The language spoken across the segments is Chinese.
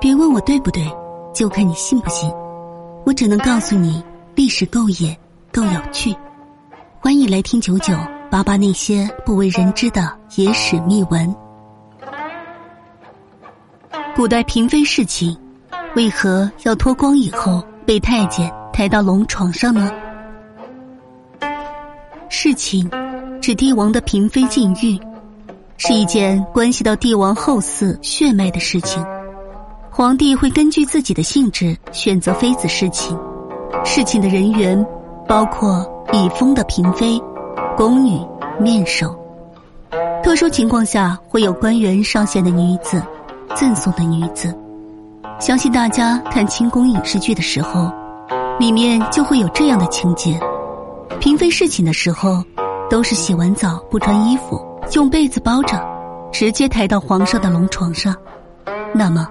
别问我对不对，就看你信不信。我只能告诉你，历史够野，够有趣。欢迎来听九九八八那些不为人知的野史秘闻。古代嫔妃侍寝，为何要脱光以后被太监抬到龙床上呢？侍寝指帝王的嫔妃禁欲，是一件关系到帝王后嗣血脉的事情。皇帝会根据自己的性质选择妃子侍寝，侍寝的人员包括已封的嫔妃、宫女、面首。特殊情况下会有官员上线的女子、赠送的女子。相信大家看清宫影视剧的时候，里面就会有这样的情节：嫔妃侍寝的时候，都是洗完澡不穿衣服，用被子包着，直接抬到皇上的龙床上。那么。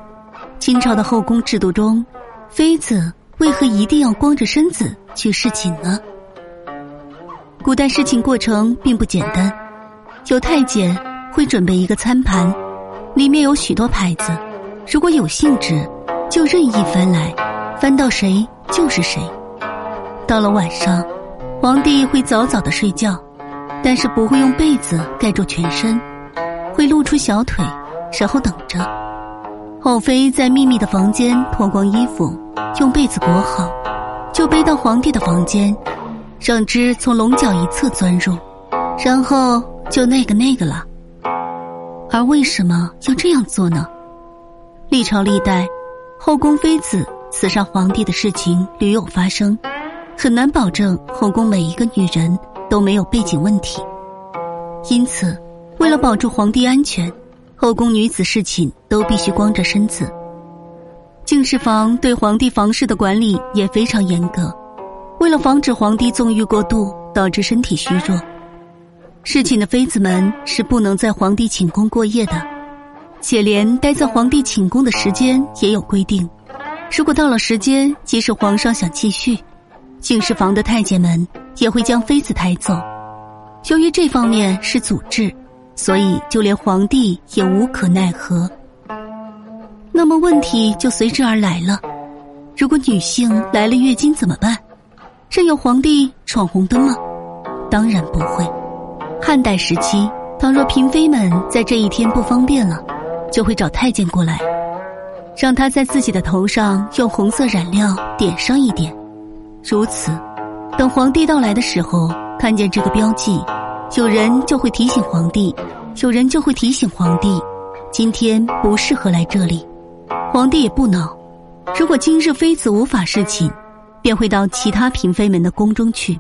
清朝的后宫制度中，妃子为何一定要光着身子去侍寝呢？古代侍寝过程并不简单，有太监会准备一个餐盘，里面有许多牌子，如果有兴致，就任意翻来，翻到谁就是谁。到了晚上，皇帝会早早的睡觉，但是不会用被子盖住全身，会露出小腿，然后等着。后妃在秘密的房间脱光衣服，用被子裹好，就背到皇帝的房间，让之从龙角一侧钻入，然后就那个那个了。而为什么要这样做呢？历朝历代，后宫妃子刺杀皇帝的事情屡有发生，很难保证后宫每一个女人都没有背景问题，因此，为了保住皇帝安全。后宫女子侍寝都必须光着身子。敬事房对皇帝房事的管理也非常严格，为了防止皇帝纵欲过度导致身体虚弱，侍寝的妃子们是不能在皇帝寝宫过夜的，且连待在皇帝寝宫的时间也有规定。如果到了时间，即使皇上想继续，敬事房的太监们也会将妃子抬走。由于这方面是祖制。所以，就连皇帝也无可奈何。那么，问题就随之而来了：如果女性来了月经怎么办？任由皇帝闯红灯吗？当然不会。汉代时期，倘若嫔妃们在这一天不方便了，就会找太监过来，让他在自己的头上用红色染料点上一点。如此，等皇帝到来的时候，看见这个标记。有人就会提醒皇帝，有人就会提醒皇帝，今天不适合来这里。皇帝也不恼，如果今日妃子无法侍寝，便会到其他嫔妃们的宫中去。